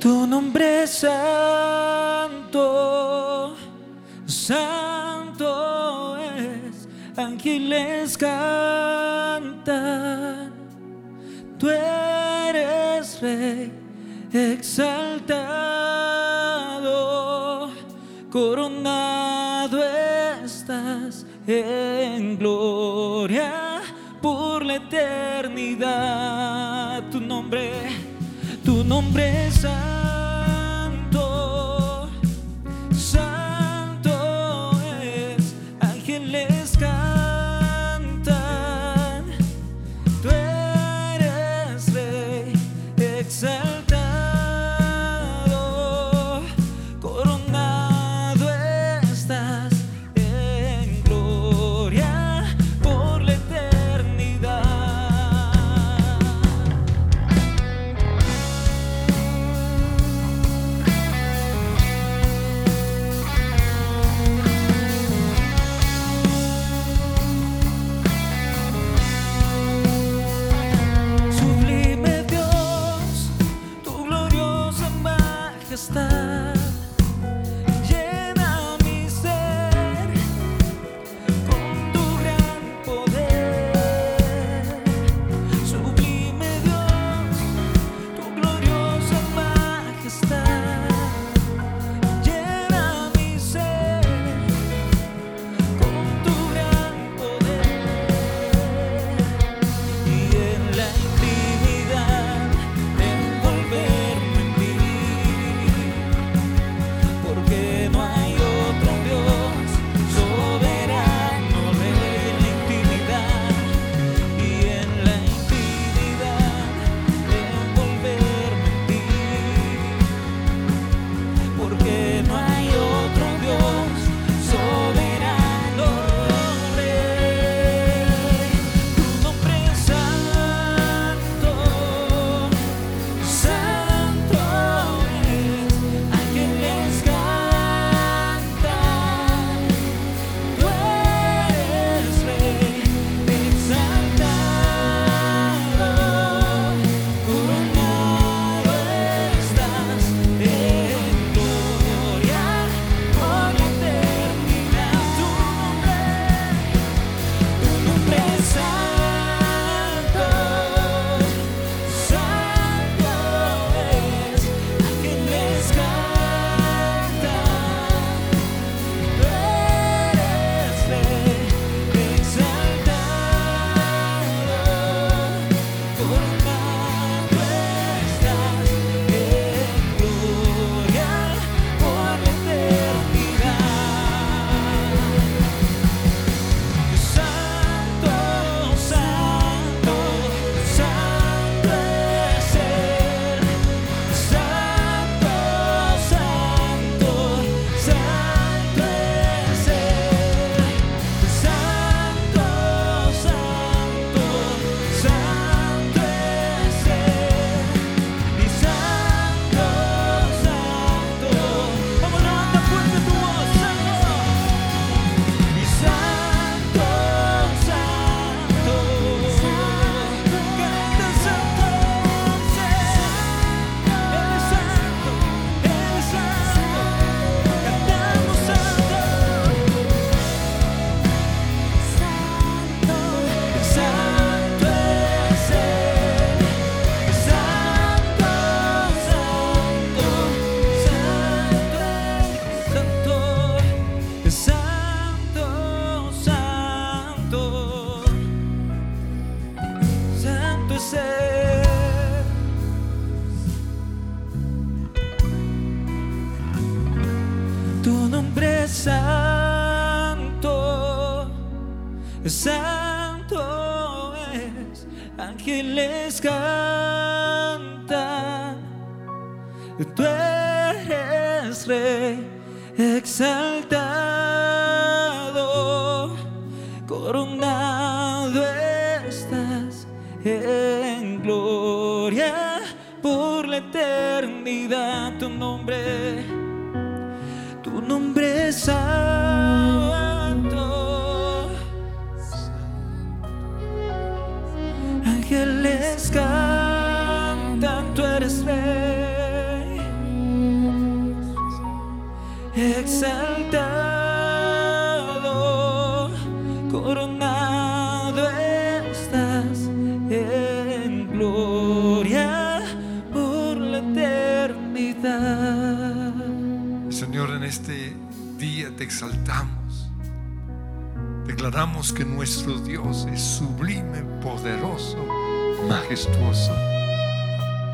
Tu nombre es santo, santo es, ángeles cantan, tú eres rey exaltado, coronado estás en gloria por la eternidad, tu nombre, tu nombre es santo.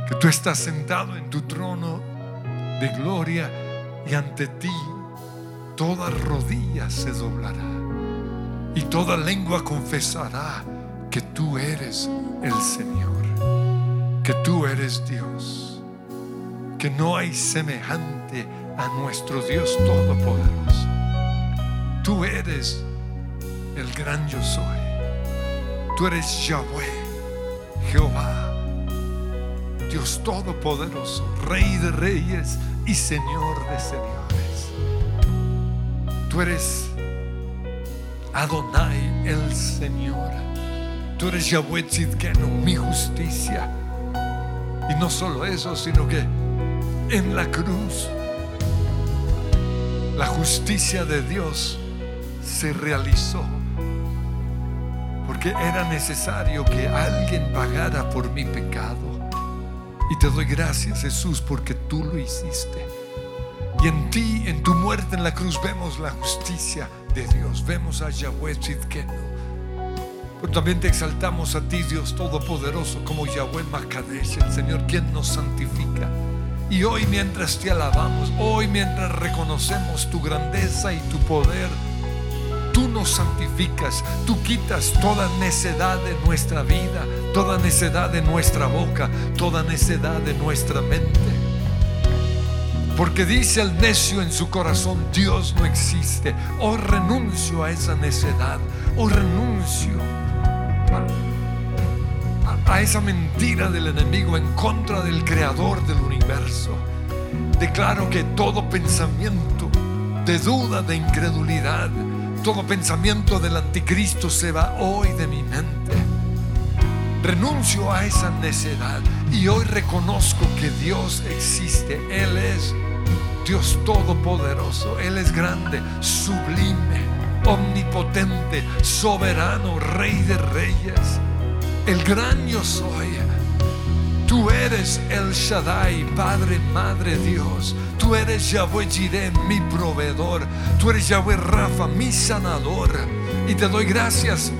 Que tú estás sentado en tu trono de gloria y ante ti toda rodilla se doblará y toda lengua confesará que tú eres el Señor, que tú eres Dios, que no hay semejante a nuestro Dios Todopoderoso. Tú eres el gran yo soy. Tú eres Yahweh, Jehová, Dios Todopoderoso, Rey de reyes y Señor de señores. Tú eres Adonai, el Señor. Tú eres Yahweh Tzidkenu, mi justicia. Y no solo eso, sino que en la cruz la justicia de Dios se realizó. Porque era necesario que alguien pagara por mi pecado. Y te doy gracias, Jesús, porque tú lo hiciste. Y en ti, en tu muerte en la cruz, vemos la justicia de Dios. Vemos a Yahweh Tzidkenu. Pero también te exaltamos a ti, Dios Todopoderoso, como Yahweh Makadesh, el Señor, quien nos santifica. Y hoy mientras te alabamos, hoy mientras reconocemos tu grandeza y tu poder, tú nos santificas, tú quitas toda necedad de nuestra vida, toda necedad de nuestra boca, toda necedad de nuestra mente. Porque dice el necio en su corazón, Dios no existe. O renuncio a esa necedad, o renuncio a, a esa mentira del enemigo en contra del creador del universo. Declaro que todo pensamiento de duda, de incredulidad, todo pensamiento del anticristo se va hoy de mi mente. Renuncio a esa necedad y hoy reconozco que Dios existe. Él es Dios todopoderoso. Él es grande, sublime, omnipotente, soberano, rey de reyes. El gran yo soy. Tú eres el Shaddai, Padre, Madre, Dios. Tú eres Yahweh Jireh, mi proveedor. Tú eres Yahweh Rafa, mi sanador. Y te doy gracias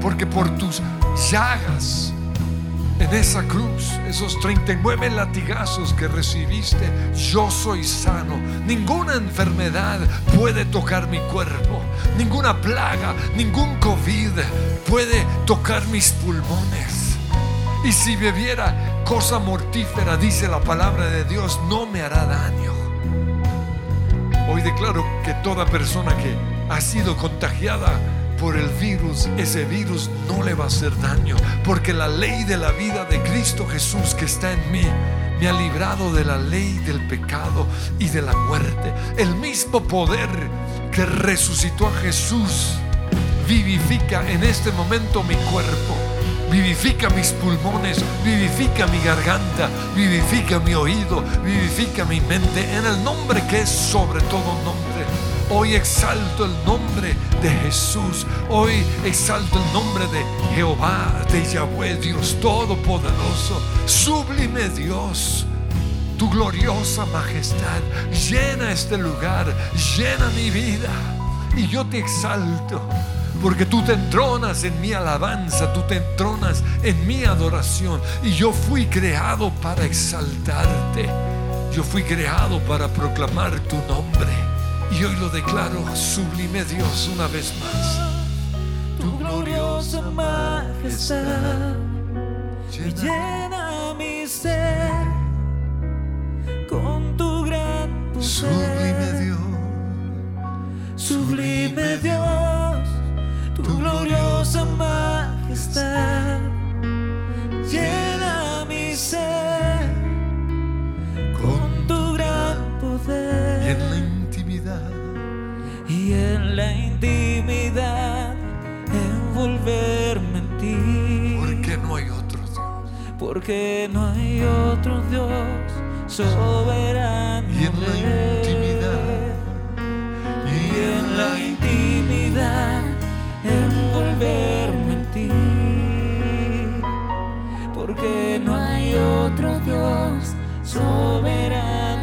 porque por tus llagas en esa cruz, esos 39 latigazos que recibiste, yo soy sano. Ninguna enfermedad puede tocar mi cuerpo. Ninguna plaga, ningún COVID puede tocar mis pulmones. Y si bebiera cosa mortífera, dice la palabra de Dios, no me hará daño. Hoy declaro que toda persona que ha sido contagiada por el virus, ese virus no le va a hacer daño, porque la ley de la vida de Cristo Jesús que está en mí me ha librado de la ley del pecado y de la muerte. El mismo poder que resucitó a Jesús vivifica en este momento mi cuerpo. Vivifica mis pulmones, vivifica mi garganta, vivifica mi oído, vivifica mi mente en el nombre que es sobre todo nombre. Hoy exalto el nombre de Jesús. Hoy exalto el nombre de Jehová, de Yahweh, Dios Todopoderoso, sublime Dios. Tu gloriosa majestad llena este lugar, llena mi vida. Y yo te exalto. Porque tú te entronas en mi alabanza, tú te entronas en mi adoración. Y yo fui creado para exaltarte. Yo fui creado para proclamar tu nombre. Y hoy lo declaro, sublime Dios, una vez más. tu gloriosa majestad Llena mi ser con tu gran Sublime poder. Dios, Sublime Dios, Porque no hay otro Dios soberano. Y en la intimidad la intimidad, envolverme en ti, porque no hay otro Dios soberano.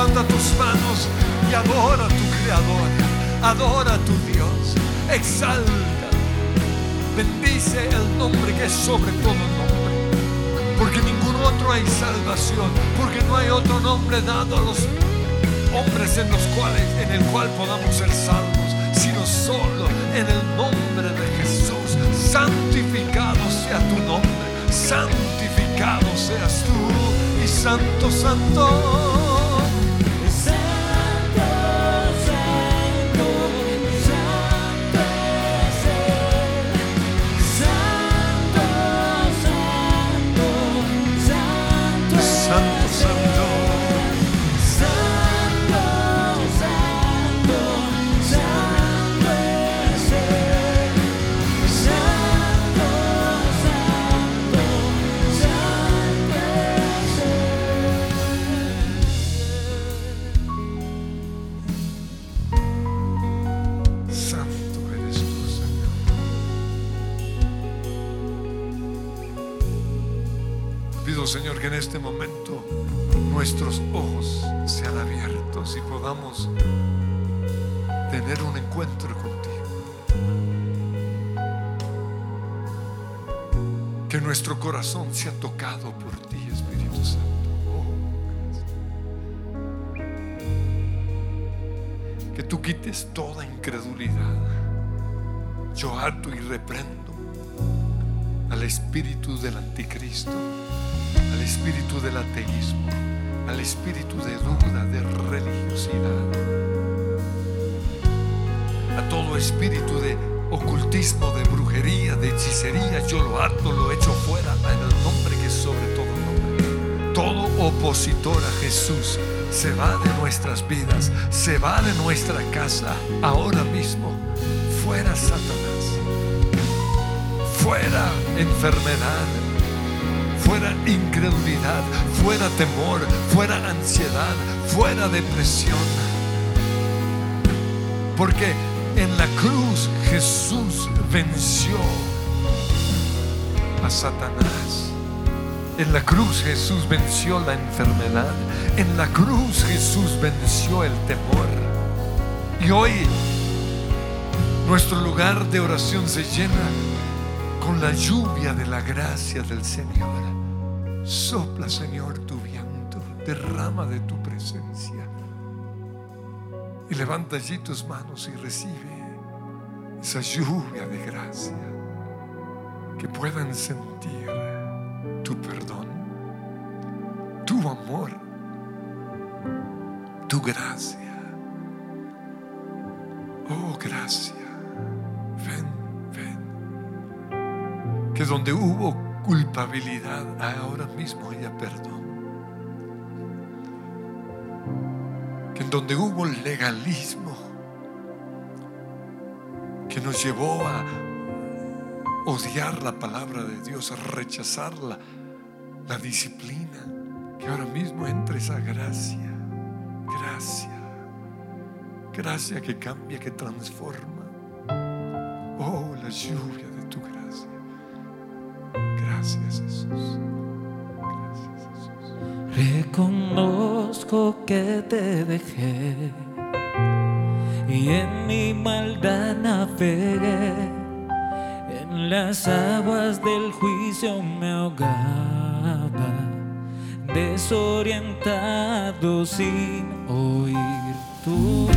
Levanta tus manos y adora a tu Creador, adora a tu Dios, exalta, bendice el nombre que es sobre todo nombre, porque ningún otro hay salvación, porque no hay otro nombre dado a los hombres en los cuales, en el cual podamos ser salvos, sino solo en el nombre de Jesús. Santificado sea tu nombre, santificado seas tú y santo, santo. Que en este momento nuestros ojos sean abiertos y podamos tener un encuentro contigo. Que nuestro corazón sea tocado por ti, Espíritu Santo. Oh, que tú quites toda incredulidad. Yo harto y reprendo al espíritu del anticristo, al espíritu del ateísmo, al espíritu de duda, de religiosidad, a todo espíritu de ocultismo, de brujería, de hechicería. Yo lo harto, lo echo fuera en el nombre que es sobre todo nombre. Todo opositor a Jesús se va de nuestras vidas, se va de nuestra casa ahora mismo. Fuera Satanás, fuera enfermedad, fuera incredulidad, fuera temor, fuera ansiedad, fuera depresión. Porque en la cruz Jesús venció a Satanás. En la cruz Jesús venció la enfermedad. En la cruz Jesús venció el temor. Y hoy nuestro lugar de oración se llena con la lluvia de la gracia del Señor. Sopla, Señor, tu viento. Derrama de tu presencia. Y levanta allí tus manos y recibe esa lluvia de gracia. Que puedan sentir tu perdón, tu amor, tu gracia. Oh, gracia. Ven, ven. Que donde hubo culpabilidad, ahora mismo haya perdón. Que en donde hubo legalismo, que nos llevó a odiar la palabra de Dios, a rechazarla, la disciplina, que ahora mismo entre esa gracia, gracia, gracia que cambia, que transforma. Oh, la lluvia. Gracias Jesús. Gracias Jesús. Reconozco que te dejé y en mi maldad navegué. En las aguas del juicio me ahogaba, desorientado sin oír tu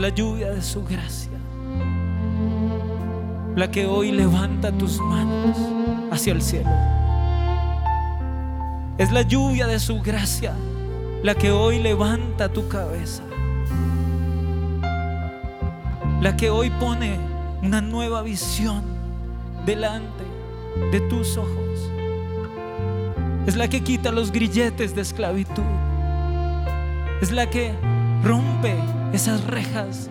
la lluvia de su gracia, la que hoy levanta tus manos hacia el cielo. Es la lluvia de su gracia, la que hoy levanta tu cabeza, la que hoy pone una nueva visión delante de tus ojos. Es la que quita los grilletes de esclavitud. Es la que rompe esas rejas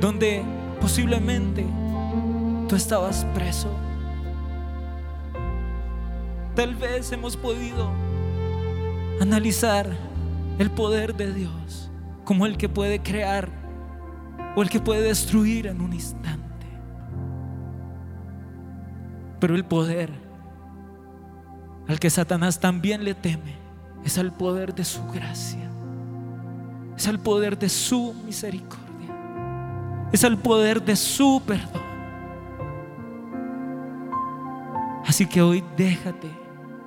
donde posiblemente tú estabas preso. Tal vez hemos podido analizar el poder de Dios como el que puede crear o el que puede destruir en un instante. Pero el poder al que Satanás también le teme es al poder de su gracia es al poder de su misericordia, es al poder de su perdón. Así que hoy déjate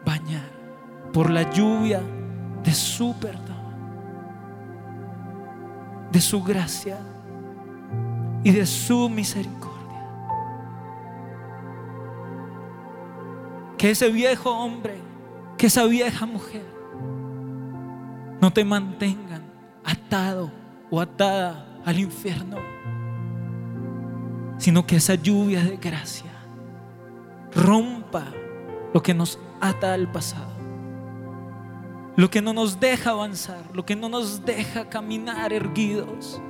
bañar por la lluvia de su perdón, de su gracia, y de su misericordia. Que ese viejo hombre, que esa vieja mujer no te mantengan atado o atada al infierno, sino que esa lluvia de gracia rompa lo que nos ata al pasado, lo que no nos deja avanzar, lo que no nos deja caminar erguidos,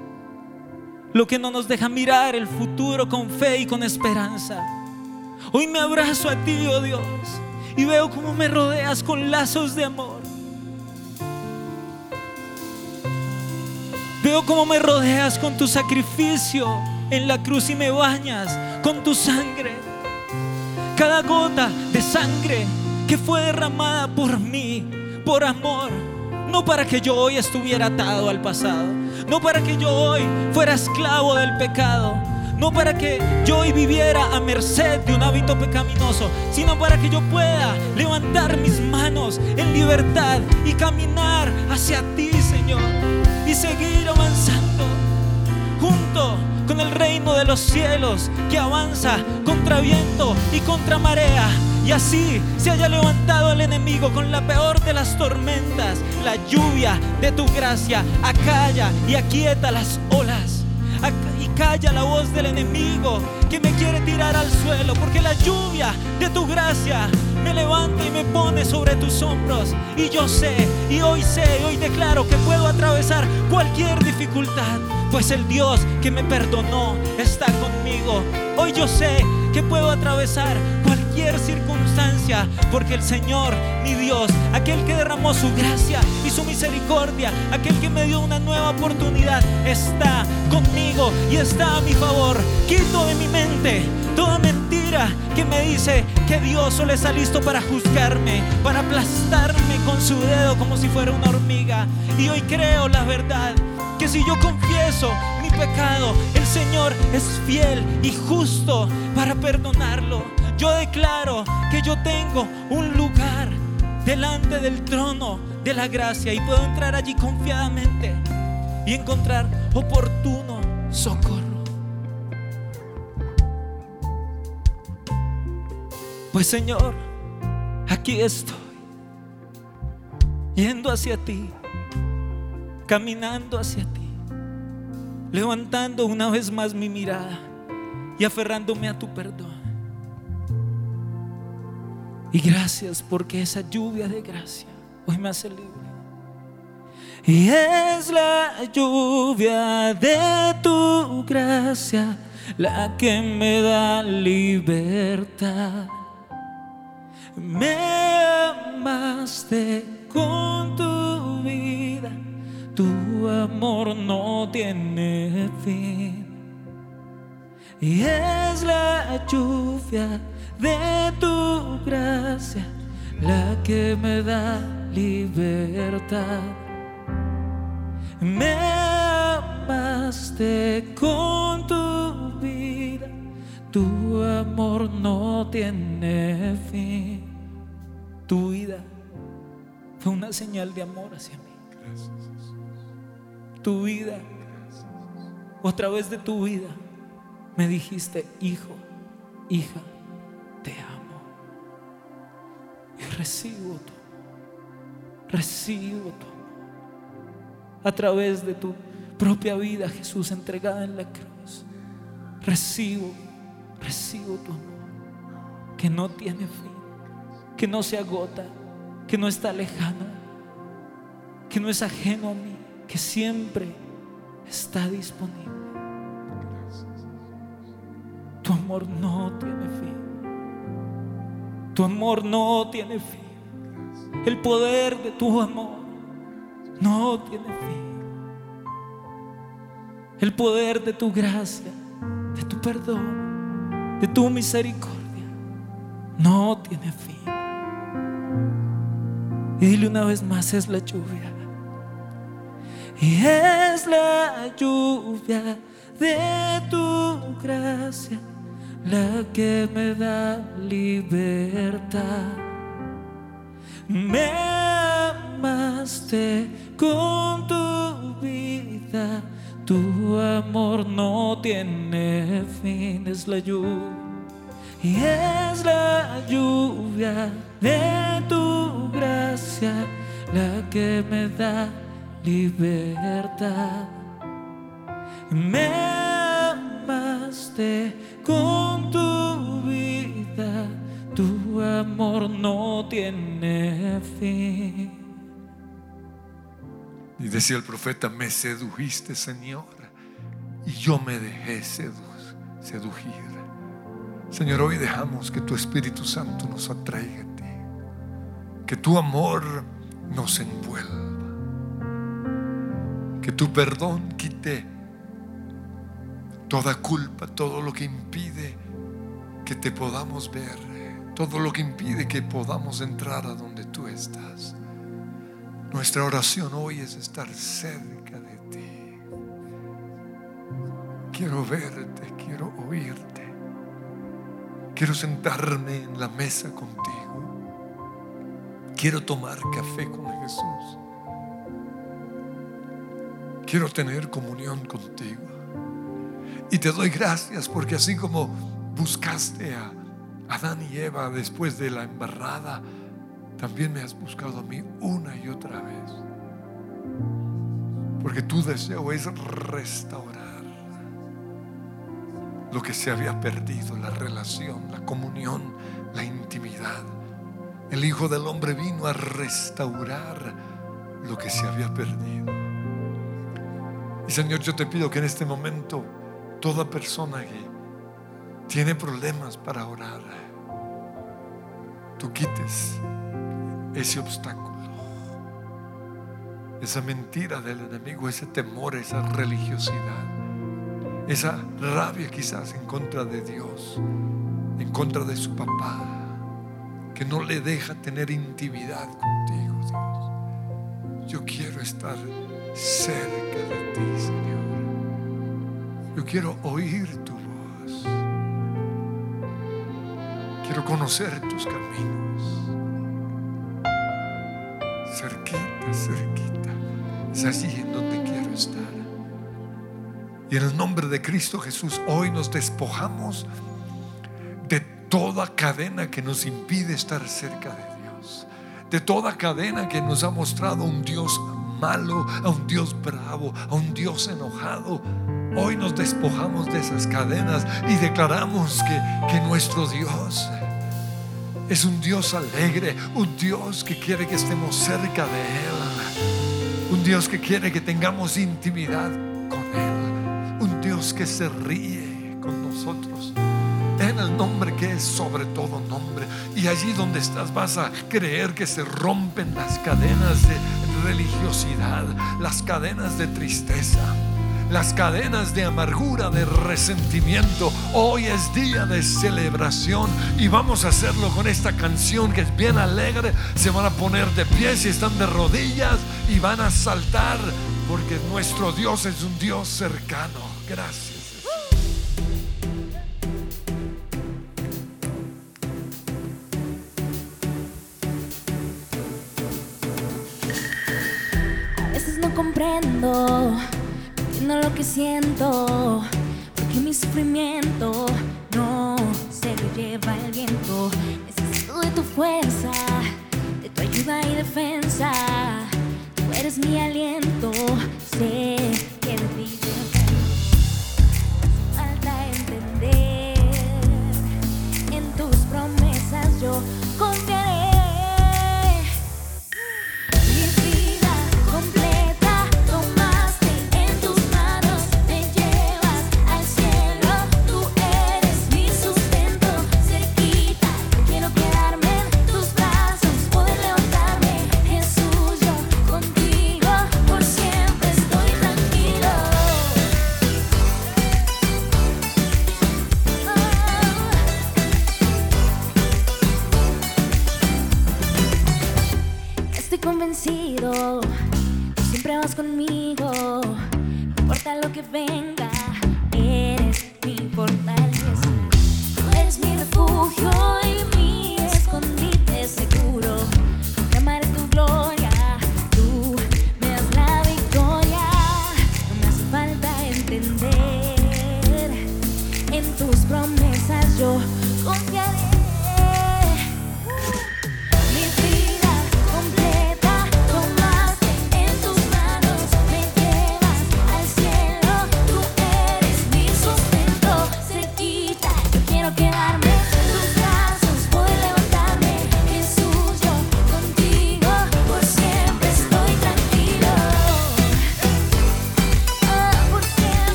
lo que no nos deja mirar el futuro con fe y con esperanza. Hoy me abrazo a ti, oh Dios, y veo cómo me rodeas con lazos de amor. Veo cómo me rodeas con tu sacrificio en la cruz y me bañas con tu sangre. Cada gota de sangre que fue derramada por mí, por amor. No para que yo hoy estuviera atado al pasado. No para que yo hoy fuera esclavo del pecado. No para que yo hoy viviera a merced de un hábito pecaminoso, sino para que yo pueda levantar mis manos en libertad y caminar hacia ti, Señor, y seguir avanzando junto con el reino de los cielos que avanza contra viento y contra marea. Y así se haya levantado el enemigo con la peor de las tormentas, la lluvia de tu gracia acalla y aquieta las olas. Y calla la voz del enemigo que me quiere tirar al suelo, porque la lluvia de tu gracia me levanta y me pone sobre tus hombros. Y yo sé, y hoy sé, y hoy declaro que puedo atravesar cualquier dificultad, pues el Dios que me perdonó está conmigo. Hoy yo sé que puedo atravesar cualquier circunstancia, porque el Señor, mi Dios, aquel que derramó su gracia y su misericordia, aquel que me dio una nueva oportunidad, está conmigo y está a mi favor. Quito de mi mente toda mentira que me dice que Dios solo está listo para juzgarme, para aplastarme con su dedo como si fuera una hormiga. Y hoy creo la verdad que si yo confieso mi pecado, el Señor es fiel y justo para perdonarlo. Yo declaro que yo tengo un lugar delante del trono de la gracia y puedo entrar allí confiadamente y encontrar oportuno socorro. Pues Señor, aquí estoy, yendo hacia ti, caminando hacia ti, levantando una vez más mi mirada y aferrándome a tu perdón. Y gracias porque esa lluvia de gracia hoy me hace libre. Y es la lluvia de tu gracia la que me da libertad. Me amaste con tu vida, tu amor no tiene fin. Y es la lluvia de tu gracia la que me da libertad. Me amaste con tu vida, tu amor no tiene fin. Tu vida fue una señal de amor hacia mí. Tu vida, a través de tu vida, me dijiste, hijo, hija, te amo. Y recibo tu. Recibo tu amor. A través de tu propia vida, Jesús, entregada en la cruz. Recibo, recibo tu amor. Que no tiene fin. Que no se agota. Que no está lejano. Que no es ajeno a mí. Que siempre está disponible. Tu amor no tiene fin. Tu amor no tiene fin. El poder de tu amor no tiene fin. El poder de tu gracia, de tu perdón, de tu misericordia, no tiene fin. Y dile una vez más, es la lluvia. Y es la lluvia de tu gracia la que me da libertad. Me amaste con tu vida, tu amor no tiene fin, es la lluvia. Y es la lluvia de tu gracia la que me da libertad. Me amaste con tu vida, tu amor no tiene fin. Y decía el profeta, me sedujiste, Señor, y yo me dejé sedu- seducir. Señor, hoy dejamos que tu Espíritu Santo nos atraiga que tu amor nos envuelva, que tu perdón quite toda culpa, todo lo que impide que te podamos ver, todo lo que impide que podamos entrar a donde tú estás. Nuestra oración hoy es estar cerca de ti. Quiero verte, quiero oírte. Quiero sentarme en la mesa contigo. Quiero tomar café con Jesús. Quiero tener comunión contigo. Y te doy gracias porque así como buscaste a Adán y Eva después de la embarrada, también me has buscado a mí una y otra vez. Porque tu deseo es restaurar lo que se había perdido, la relación, la comunión, la intimidad. El Hijo del Hombre vino a restaurar lo que se había perdido. Y Señor, yo te pido que en este momento toda persona que tiene problemas para orar, tú quites ese obstáculo, esa mentira del enemigo, ese temor, esa religiosidad, esa rabia quizás en contra de Dios, en contra de su papá, que no le deja tener intimidad contigo, Dios. Yo quiero estar cerca de ti, Señor. Yo quiero oír tu voz. Quiero conocer tus caminos. Cerquita, cerquita. Es allí en donde quiero estar. Y en el nombre de Cristo Jesús, hoy nos despojamos de toda cadena que nos impide estar cerca de Dios. De toda cadena que nos ha mostrado un Dios malo, a un Dios bravo, a un Dios enojado. Hoy nos despojamos de esas cadenas y declaramos que, que nuestro Dios es un Dios alegre, un Dios que quiere que estemos cerca de Él, un Dios que quiere que tengamos intimidad con Él, un Dios que se ríe con nosotros. En el nombre que es sobre todo nombre. Y allí donde estás vas a creer que se rompen las cadenas de religiosidad, las cadenas de tristeza las cadenas de amargura, de resentimiento. Hoy es día de celebración y vamos a hacerlo con esta canción que es bien alegre. Se van a poner de pie si están de rodillas y van a saltar porque nuestro Dios es un Dios cercano. Gracias. Entiendo lo que siento, porque mi sufrimiento no se lo lleva el viento. Necesito de tu fuerza, de tu ayuda y defensa. Tú eres mi aliento, sé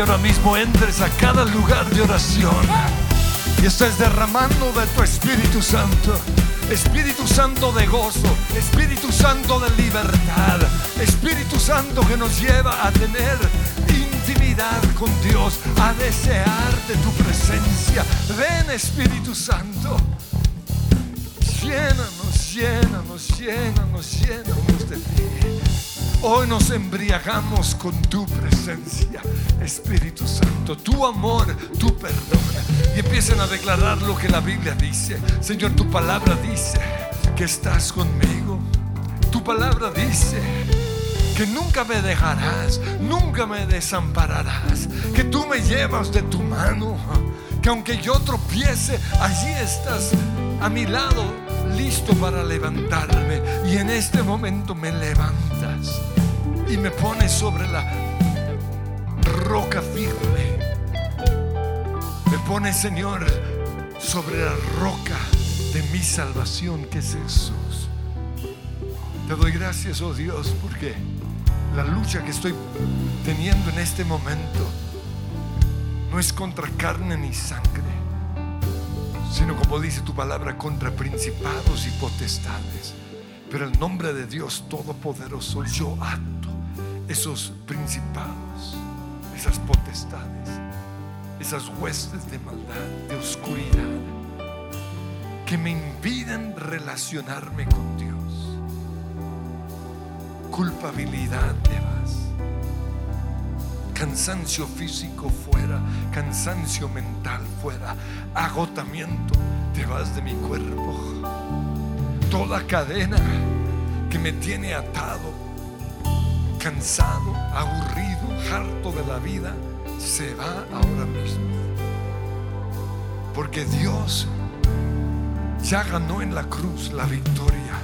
ahora mismo entres a cada lugar de oración y estés derramando de tu Espíritu Santo. Espíritu Santo de gozo, Espíritu Santo de libertad, Espíritu Santo que nos lleva a tener intimidad con Dios, a desear de tu presencia. Ven Espíritu Santo, llénanos, llénanos, llénanos, llénanos. Hoy nos embriagamos con tu presencia, Espíritu Santo, tu amor, tu perdón. Y empiecen a declarar lo que la Biblia dice. Señor, tu palabra dice que estás conmigo. Tu palabra dice que nunca me dejarás, nunca me desampararás, que tú me llevas de tu mano, que aunque yo tropiece, allí estás a mi lado, listo para levantarme. Y en este momento me levantas y me pones sobre la roca firme. Me pones, Señor, sobre la roca de mi salvación, que es Jesús. Te doy gracias, oh Dios, porque la lucha que estoy teniendo en este momento no es contra carne ni sangre, sino como dice tu palabra, contra principados y potestades. Pero en nombre de Dios Todopoderoso yo ato esos principados, esas potestades, esas huestes de maldad, de oscuridad, que me impiden relacionarme con Dios. Culpabilidad vas. Cansancio físico fuera, cansancio mental fuera, agotamiento, te vas de mi cuerpo. Toda cadena que me tiene atado, cansado, aburrido, harto de la vida, se va ahora mismo. Porque Dios ya ganó en la cruz la victoria.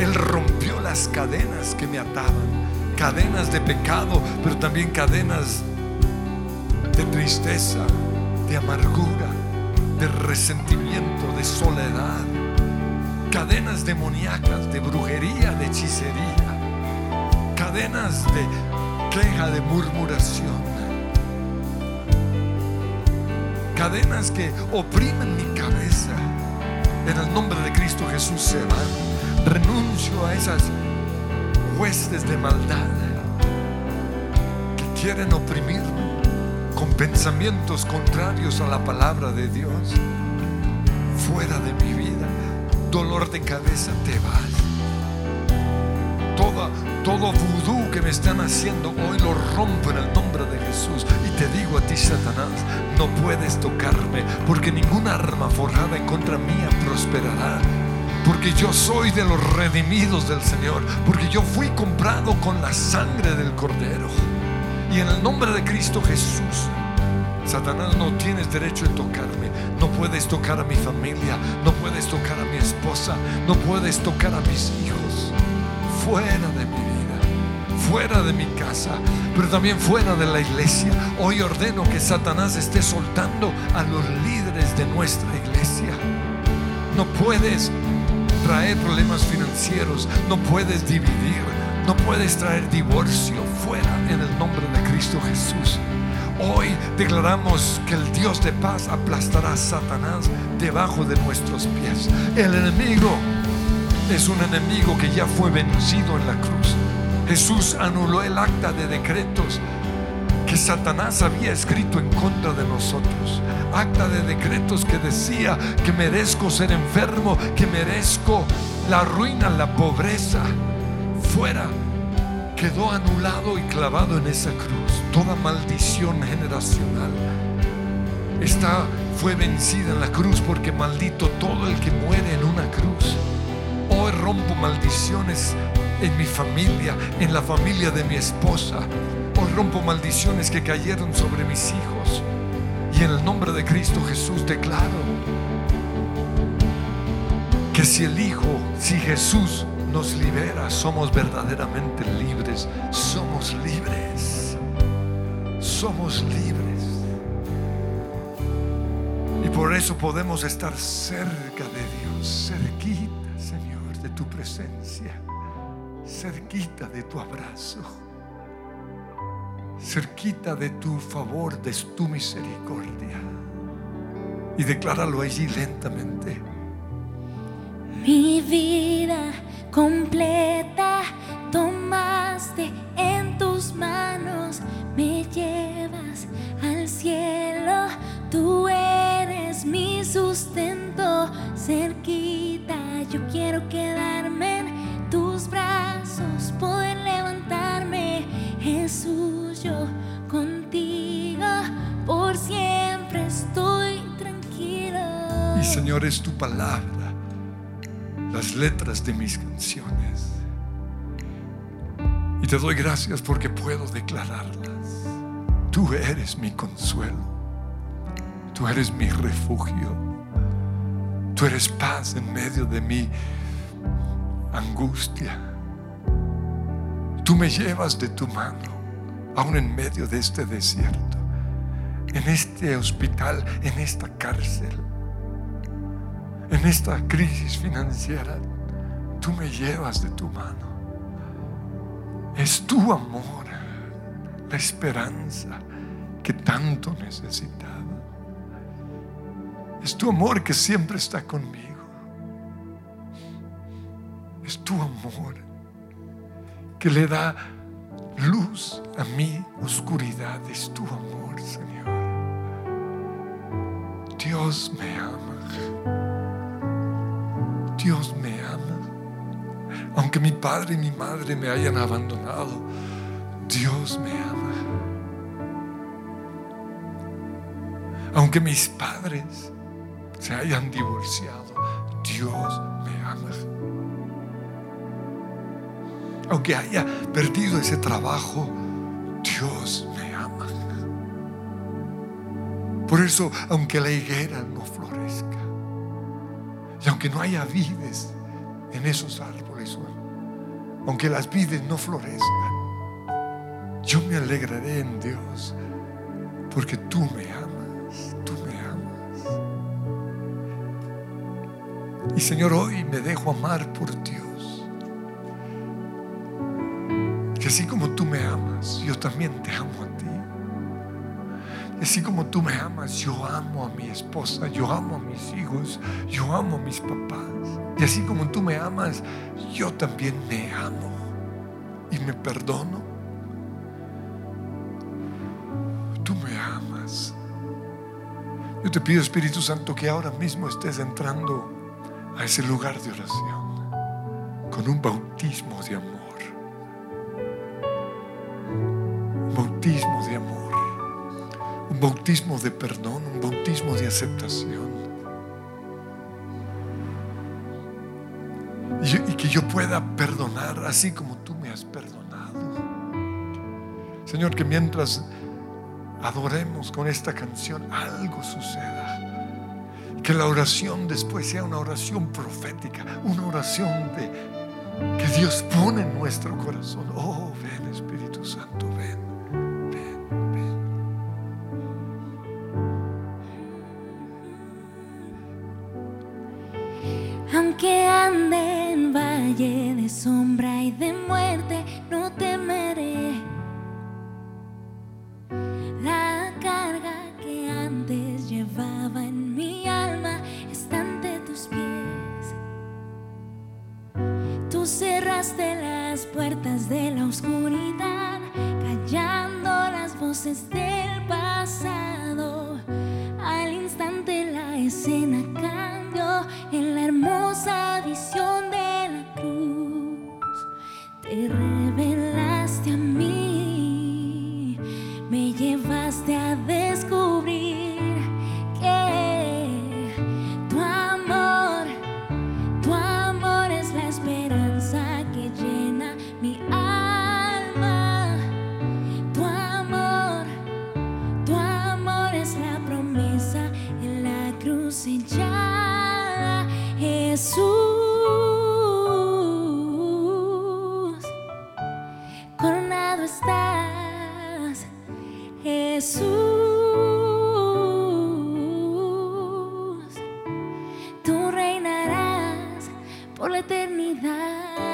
Él rompió las cadenas que me ataban, cadenas de pecado, pero también cadenas de tristeza, de amargura, de resentimiento, de soledad, cadenas demoníacas, de brujería, de hechicería, cadenas de queja, de murmuración, cadenas que oprimen mi cabeza. En el nombre de Cristo Jesús se van. Renuncio a esas huestes de maldad que quieren oprimirme con pensamientos contrarios a la palabra de Dios. Fuera de mi vida, dolor de cabeza, te vas. Todo, todo vudú que me están haciendo hoy lo rompo en el nombre de Jesús. Y te digo a ti, Satanás, no puedes tocarme, porque ningún arma forjada en contra mía prosperará. Porque yo soy de los redimidos del Señor. Porque yo fui comprado con la sangre del Cordero. Y en el nombre de Cristo Jesús, Satanás no tienes derecho de tocarme. No puedes tocar a mi familia. No puedes tocar a mi esposa. No puedes tocar a mis hijos. Fuera de mi vida. Fuera de mi casa. Pero también fuera de la iglesia. Hoy ordeno que Satanás esté soltando a los líderes de nuestra iglesia. No puedes traer problemas financieros, no puedes dividir, no puedes traer divorcio fuera en el nombre de Cristo Jesús. Hoy declaramos que el Dios de paz aplastará a Satanás debajo de nuestros pies. El enemigo es un enemigo que ya fue vencido en la cruz. Jesús anuló el acta de decretos que Satanás había escrito en contra de nosotros. Acta de decretos que decía que merezco ser enfermo, que merezco la ruina, la pobreza. Fuera quedó anulado y clavado en esa cruz. Toda maldición generacional está, fue vencida en la cruz porque maldito todo el que muere en una cruz. Hoy rompo maldiciones en mi familia, en la familia de mi esposa. Hoy rompo maldiciones que cayeron sobre mis hijos. En el nombre de Cristo Jesús declaro que si el Hijo, si Jesús nos libera, somos verdaderamente libres. Somos libres. Somos libres. Y por eso podemos estar cerca de Dios, cerquita, Señor, de tu presencia, cerquita de tu abrazo, cerquita de tu favor, de tu misericordia. Y decláralo allí lentamente. Mi vida completa tomaste en tus manos, me llevas al cielo, tú eres mi sustento, cerquita, yo quiero quedarme en tus brazos, poder levantarme, Jesús, yo contigo, por siempre estoy tranquilo. Y Señor, es tu palabra, las letras de mis canciones. Y te doy gracias porque puedo declararlas. Tú eres mi consuelo. Tú eres mi refugio. Tú eres paz en medio de mi angustia. Tú me llevas de tu mano, aún en medio de este desierto, en este hospital, en esta cárcel en esta crisis financiera, tú me llevas de tu mano. Es tu amor, la esperanza que tanto necesitaba. Es tu amor que siempre está conmigo. Es tu amor que le da luz a mi oscuridad. Es tu amor, Señor. Dios me ama. Dios me ama. Aunque mi padre y mi madre me hayan abandonado, Dios me ama. Aunque mis padres se hayan divorciado, Dios Aunque haya perdido ese trabajo, Dios me ama. Por eso, aunque la higuera no florezca, y aunque no haya vides en esos árboles, aunque las vides no florezcan, yo me alegraré en Dios, porque tú me amas, tú me amas. Y Señor, hoy me dejo amar por Dios. Así como tú me amas, yo también te amo a ti. Y así como tú me amas, yo amo a mi esposa, yo amo a mis hijos, yo amo a mis papás. Y así como tú me amas, yo también me amo y me perdono. Tú me amas. Yo te pido, Espíritu Santo, que ahora mismo estés entrando a ese lugar de oración con un bautismo de amor. Bautismo de amor. Un bautismo de perdón, un bautismo de aceptación. Y, y que yo pueda perdonar así como tú me has perdonado. Señor, que mientras adoremos con esta canción, algo suceda. Que la oración después sea una oración profética, una oración de, que Dios pone en nuestro corazón. Oh, ven Espíritu Santo, ven, por la eternidad.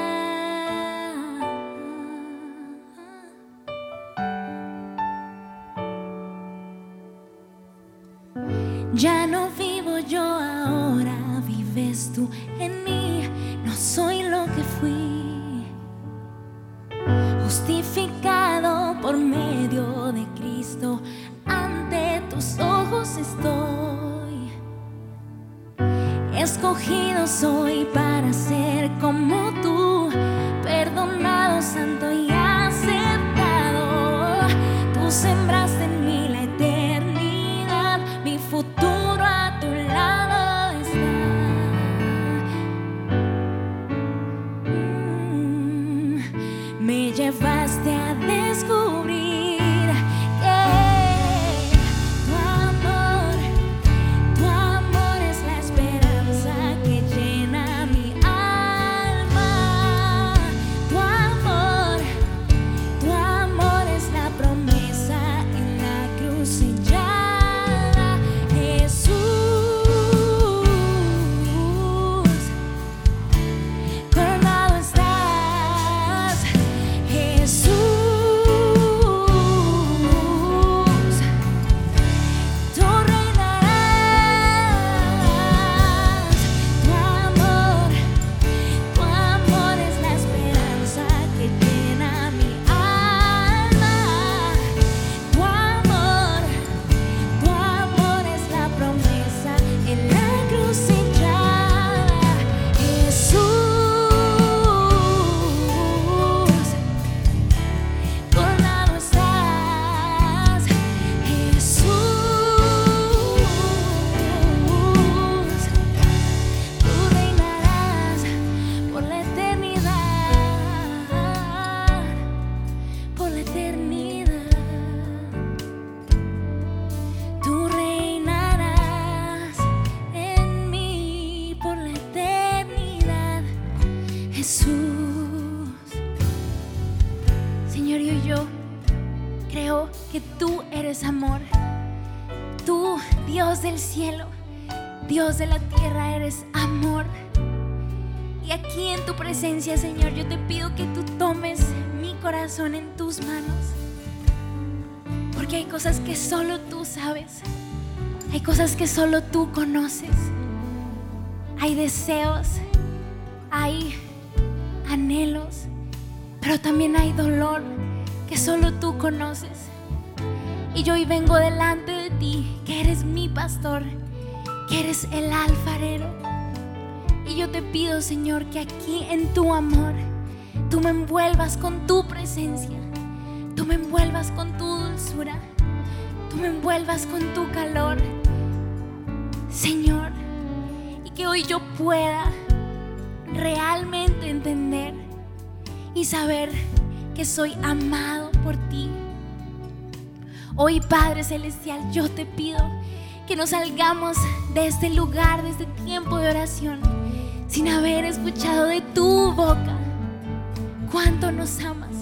Cosas que solo tú sabes. Hay cosas que solo tú conoces. Hay deseos, hay anhelos, pero también hay dolor que solo tú conoces. Y yo hoy vengo delante de ti, que eres mi pastor, que eres el alfarero. Y yo te pido, Señor, que aquí en tu amor, tú me envuelvas con tu presencia, tú me envuelvas con tu dulzura, tú me envuelvas con tu calor, Señor, y que hoy yo pueda realmente entender y saber que soy amado por ti. Hoy, Padre Celestial, yo te pido que nos salgamos de este lugar, de este tiempo de oración, sin haber escuchado de tu boca cuánto nos amas,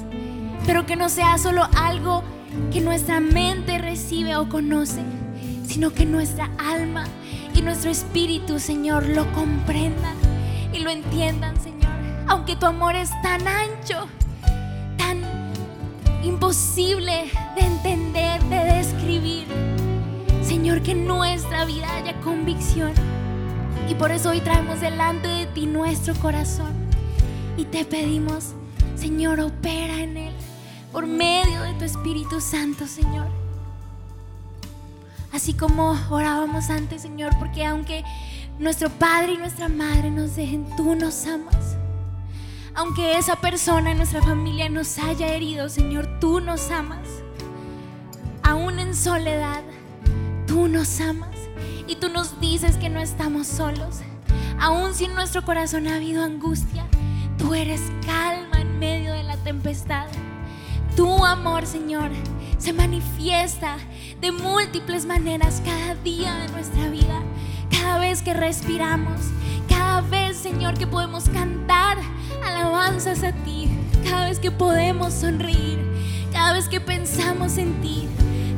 pero que no sea solo algo que nuestra mente recibe o conoce, sino que nuestra alma y nuestro espíritu, Señor, lo comprendan y lo entiendan, Señor. Aunque tu amor es tan ancho, tan imposible de entender, de describir. Señor, que nuestra vida haya convicción. Y por eso hoy traemos delante de ti nuestro corazón. Y te pedimos, Señor, opera en él por medio de tu Espíritu Santo, Señor. Así como orábamos antes, Señor, porque aunque nuestro padre y nuestra madre nos dejen, tú nos amas. Aunque esa persona en nuestra familia nos haya herido, Señor, tú nos amas. Aún en soledad, tú nos amas. Y tú nos dices que no estamos solos. Aún si en nuestro corazón ha habido angustia, tú eres calma en medio de la tempestad. Tu amor, Señor, se manifiesta de múltiples maneras cada día de nuestra vida. Cada vez que respiramos, cada vez, Señor, que podemos cantar alabanzas a ti, cada vez que podemos sonreír, cada vez que pensamos en ti,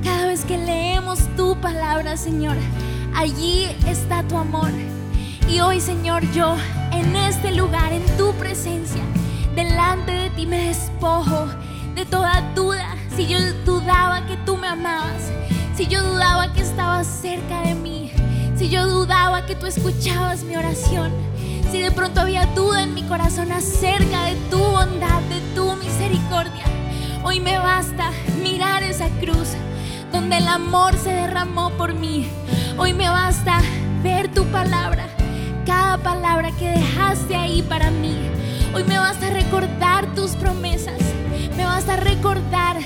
cada vez que leemos tu palabra, Señor, allí está tu amor. Y hoy, Señor, yo en este lugar, en tu presencia, delante de ti me despojo de toda duda. Si yo dudaba que tú me amabas, si yo dudaba que estabas cerca de mí, si yo dudaba que tú escuchabas mi oración, si de pronto había duda en mi corazón acerca de tu bondad, de tu misericordia, hoy me basta mirar esa cruz donde el amor se derramó por mí. Hoy me basta ver tu palabra, cada palabra que dejaste ahí para mí. Hoy me basta recordar tus promesas, me basta recordar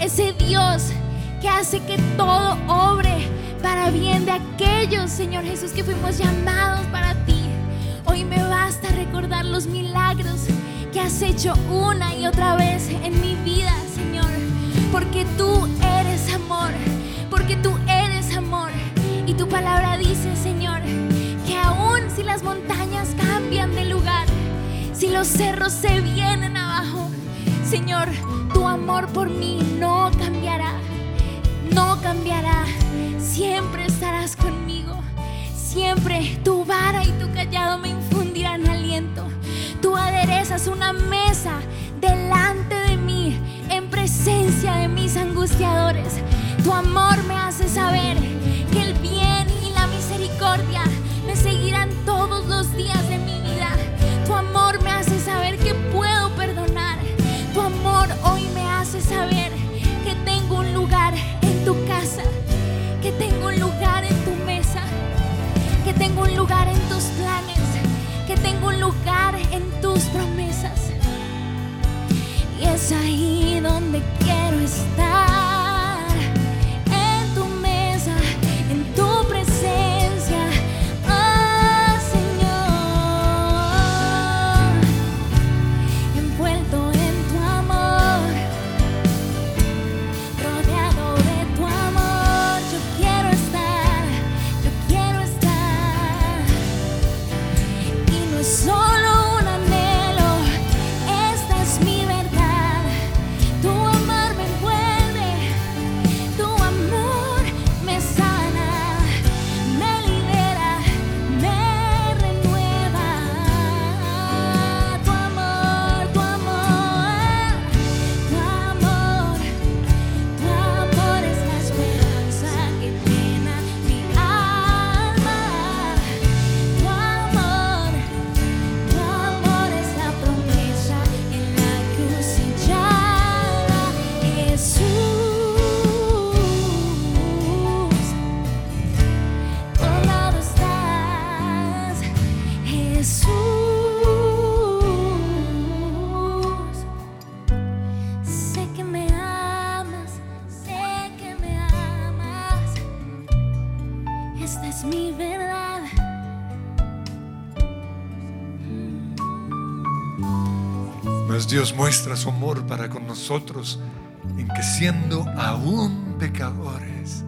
ese Dios que hace que todo obre para bien de aquellos, Señor Jesús, que fuimos llamados para ti. Hoy me basta recordar los milagros que has hecho una y otra vez en mi vida, Señor. Porque tú eres amor, porque tú eres amor. Y tu palabra dice, Señor, que aún si las montañas cambian de lugar, si los cerros se vienen abajo, Señor, tu amor por mí no cambiará, no cambiará. Siempre estarás conmigo. Siempre tu vara y tu callado me infundirán aliento. Tú aderezas una mesa delante de mí en presencia de mis angustiadores. Tu amor me hace saber que el bien y la misericordia me seguirán todos los días de mi vida. Tu amor me hace saber que puedo saber que tengo un lugar en tu casa, que tengo un lugar en tu mesa que tengo un lugar en tus planes, que tengo un lugar en tus promesas. Y es ahí donde quiero estar, Dios muestra su amor para con nosotros en que siendo aún pecadores,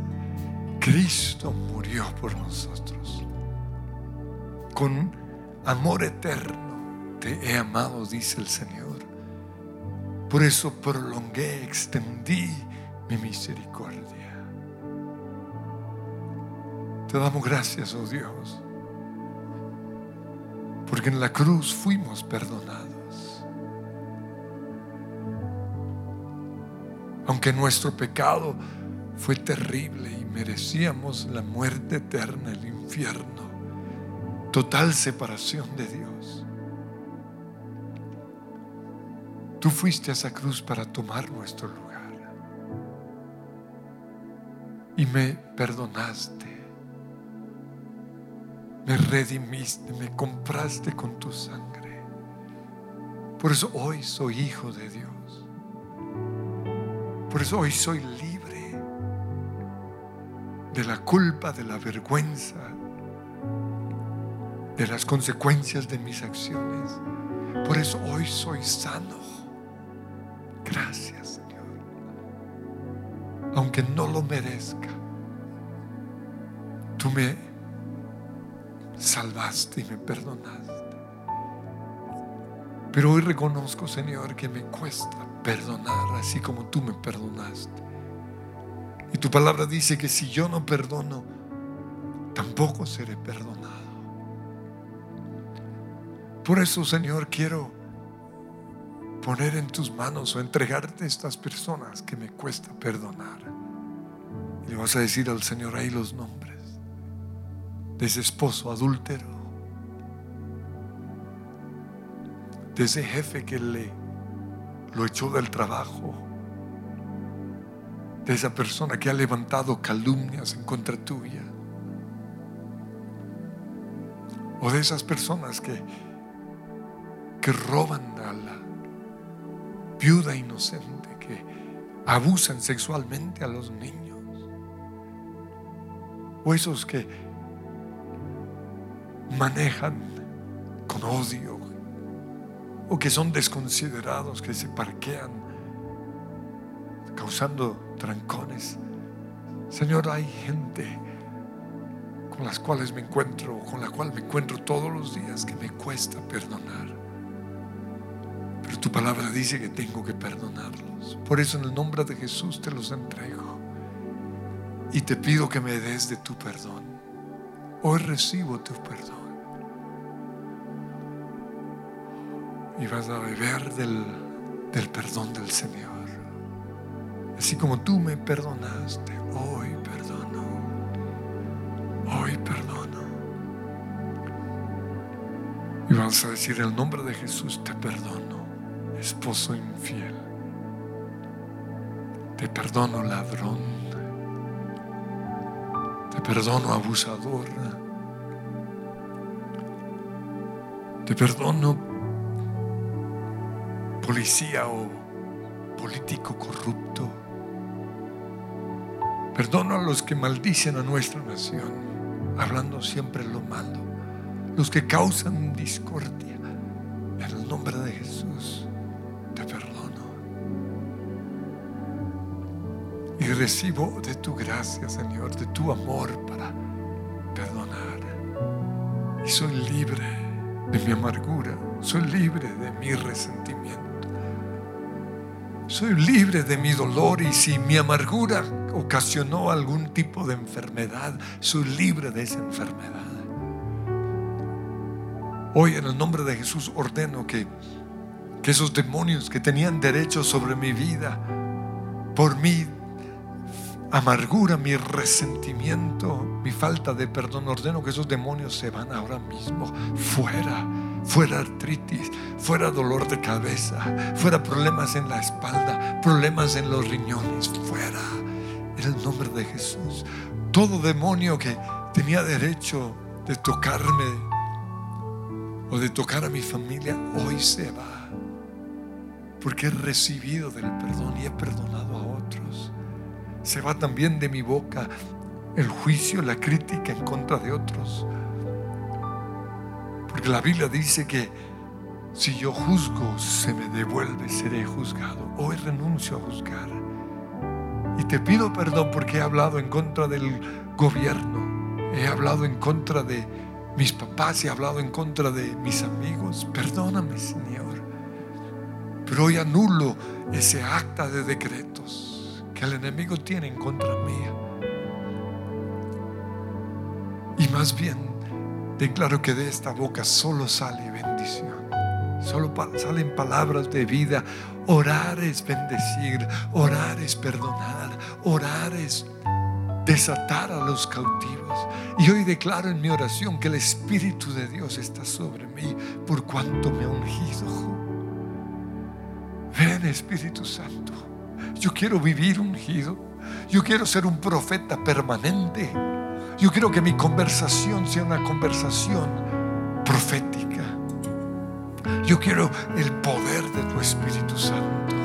Cristo murió por nosotros. Con amor eterno te he amado, dice el Señor. Por eso prolongué, extendí mi misericordia. Te damos gracias, oh Dios, porque en la cruz fuimos perdonados. Aunque nuestro pecado fue terrible y merecíamos la muerte eterna, el infierno, total separación de Dios. Tú fuiste a esa cruz para tomar nuestro lugar y me perdonaste, me redimiste, me compraste con tu sangre. Por eso hoy soy hijo de Dios. Por eso hoy soy libre de la culpa, de la vergüenza, de las consecuencias de mis acciones. Por eso hoy soy sano. Gracias, Señor. Aunque no lo merezca, tú me salvaste y me perdonaste. Pero hoy reconozco, Señor, que me cuesta perdonar así como tú me perdonaste. Y tu palabra dice que si yo no perdono, tampoco seré perdonado. Por eso, Señor, quiero poner en tus manos o entregarte a estas personas que me cuesta perdonar. Y le vas a decir al Señor ahí los nombres de ese esposo adúltero, de ese jefe que le lo echó del trabajo, de esa persona que ha levantado calumnias en contra tuya, o de esas personas que, que roban a la viuda inocente, que abusan sexualmente a los niños, o esos que manejan con odio o que son desconsiderados, que se parquean causando trancones. Señor, hay gente con las cuales me encuentro, con la cual me encuentro todos los días, que me cuesta perdonar. Pero tu palabra dice que tengo que perdonarlos. Por eso en el nombre de Jesús te los entrego. Y te pido que me des de tu perdón. Hoy recibo tu perdón. Y vas a beber del, del perdón del Señor. Así como tú me perdonaste, hoy perdono. Hoy perdono. Y vas a decir el nombre de Jesús, te perdono, esposo infiel. Te perdono, ladrón. Te perdono, abusador. Te perdono, policía o político corrupto. Perdono a los que maldicen a nuestra nación, hablando siempre lo malo, los que causan discordia. En el nombre de Jesús te perdono. Y recibo de tu gracia, Señor, de tu amor para perdonar. Y soy libre de mi amargura, soy libre de mi resentimiento. Soy libre de mi dolor y si mi amargura ocasionó algún tipo de enfermedad, soy libre de esa enfermedad. Hoy en el nombre de Jesús ordeno que, que esos demonios que tenían derecho sobre mi vida, por mi amargura, mi resentimiento, mi falta de perdón, ordeno que esos demonios se van ahora mismo fuera fuera artritis, fuera dolor de cabeza, fuera problemas en la espalda, problemas en los riñones, fuera. En el nombre de Jesús. Todo demonio que tenía derecho de tocarme o de tocar a mi familia, hoy se va. Porque he recibido del perdón y he perdonado a otros. Se va también de mi boca el juicio, la crítica en contra de otros. La Biblia dice que si yo juzgo, se me devuelve, seré juzgado. Hoy renuncio a juzgar. Y te pido perdón porque he hablado en contra del gobierno. He hablado en contra de mis papás. He hablado en contra de mis amigos. Perdóname, Señor. Pero hoy anulo ese acta de decretos que el enemigo tiene en contra mía. Y más bien Declaro que de esta boca solo sale bendición. Solo salen palabras de vida. Orar es bendecir. Orar es perdonar. Orar es desatar a los cautivos. Y hoy declaro en mi oración que el Espíritu de Dios está sobre mí por cuanto me ha ungido. Ven Espíritu Santo. Yo quiero vivir ungido. Yo quiero ser un profeta permanente. Yo quiero que mi conversación sea una conversación profética. Yo quiero el poder de tu Espíritu Santo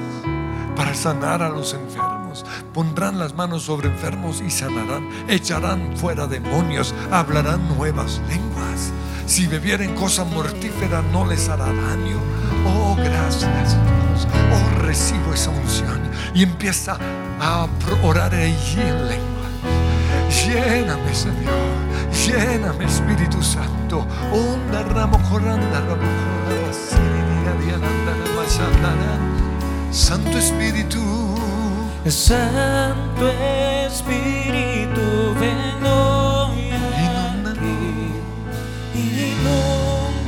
para sanar a los enfermos. Pondrán las manos sobre enfermos y sanarán. Echarán fuera demonios. Hablarán nuevas lenguas. Si bebieren cosa mortífera no les hará daño. Oh, gracias Dios. Oh, recibo esa unción. Y empieza a orar allí en lengua Lléname, Señor. Lléname, Espíritu Santo. Onda ramo coranda ramo coranda, siri, dia, dia, nanda, nama, shandana. Santo Espíritu. Santo Espíritu, ven hoy aquí.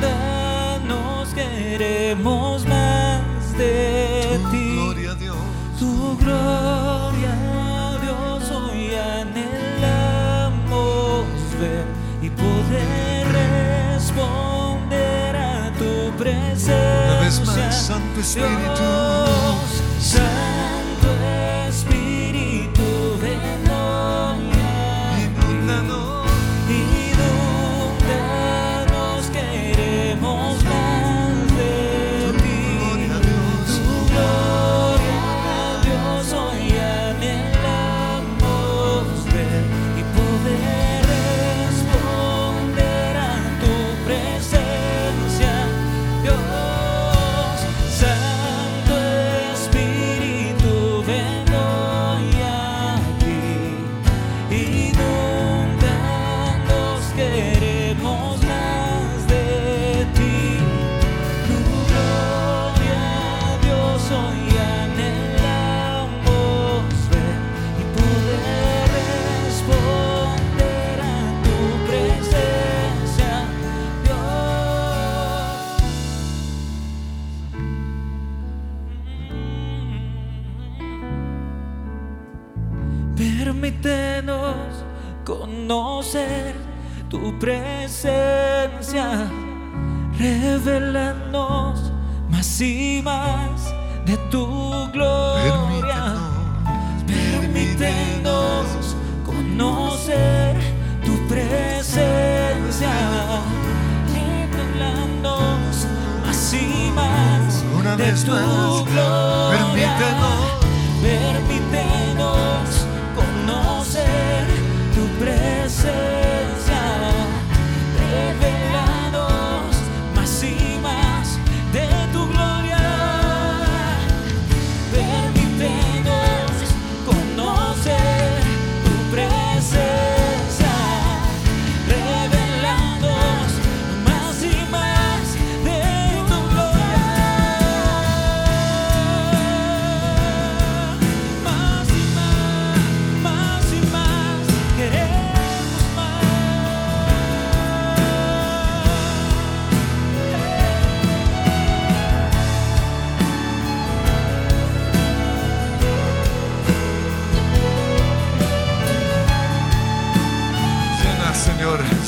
Inúndanos, queremos más de Tu ti. gloria a Dios. Tu gloria, Santo Espíritu. Presencia. Revelanos más y más de tu gloria. Permítenos conocer tu presencia. Revelanos más y más de tu gloria. Permítenos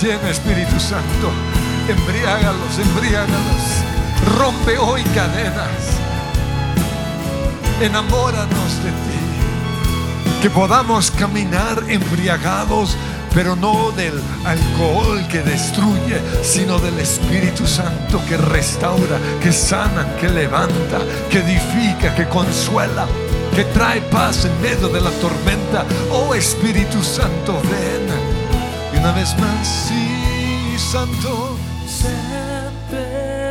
llena Espíritu Santo. Embriágalos, embriágalos. Rompe hoy cadenas. Enamóranos de ti. Que podamos caminar embriagados, pero no del alcohol que destruye, sino del Espíritu Santo que restaura, que sana, que levanta, que edifica, que consuela, que trae paz en medio de la tormenta. Oh Espíritu Santo, ven. Una vez más, sí, Santo. Santo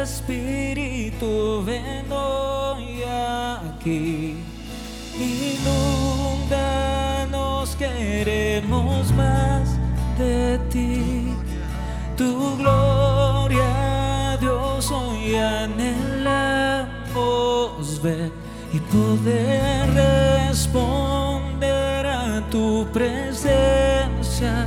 Espíritu, ven hoy aquí. Inúndanos, queremos más de ti. Tu gloria, Dios, hoy anhelamos ver y poder responder a tu presencia.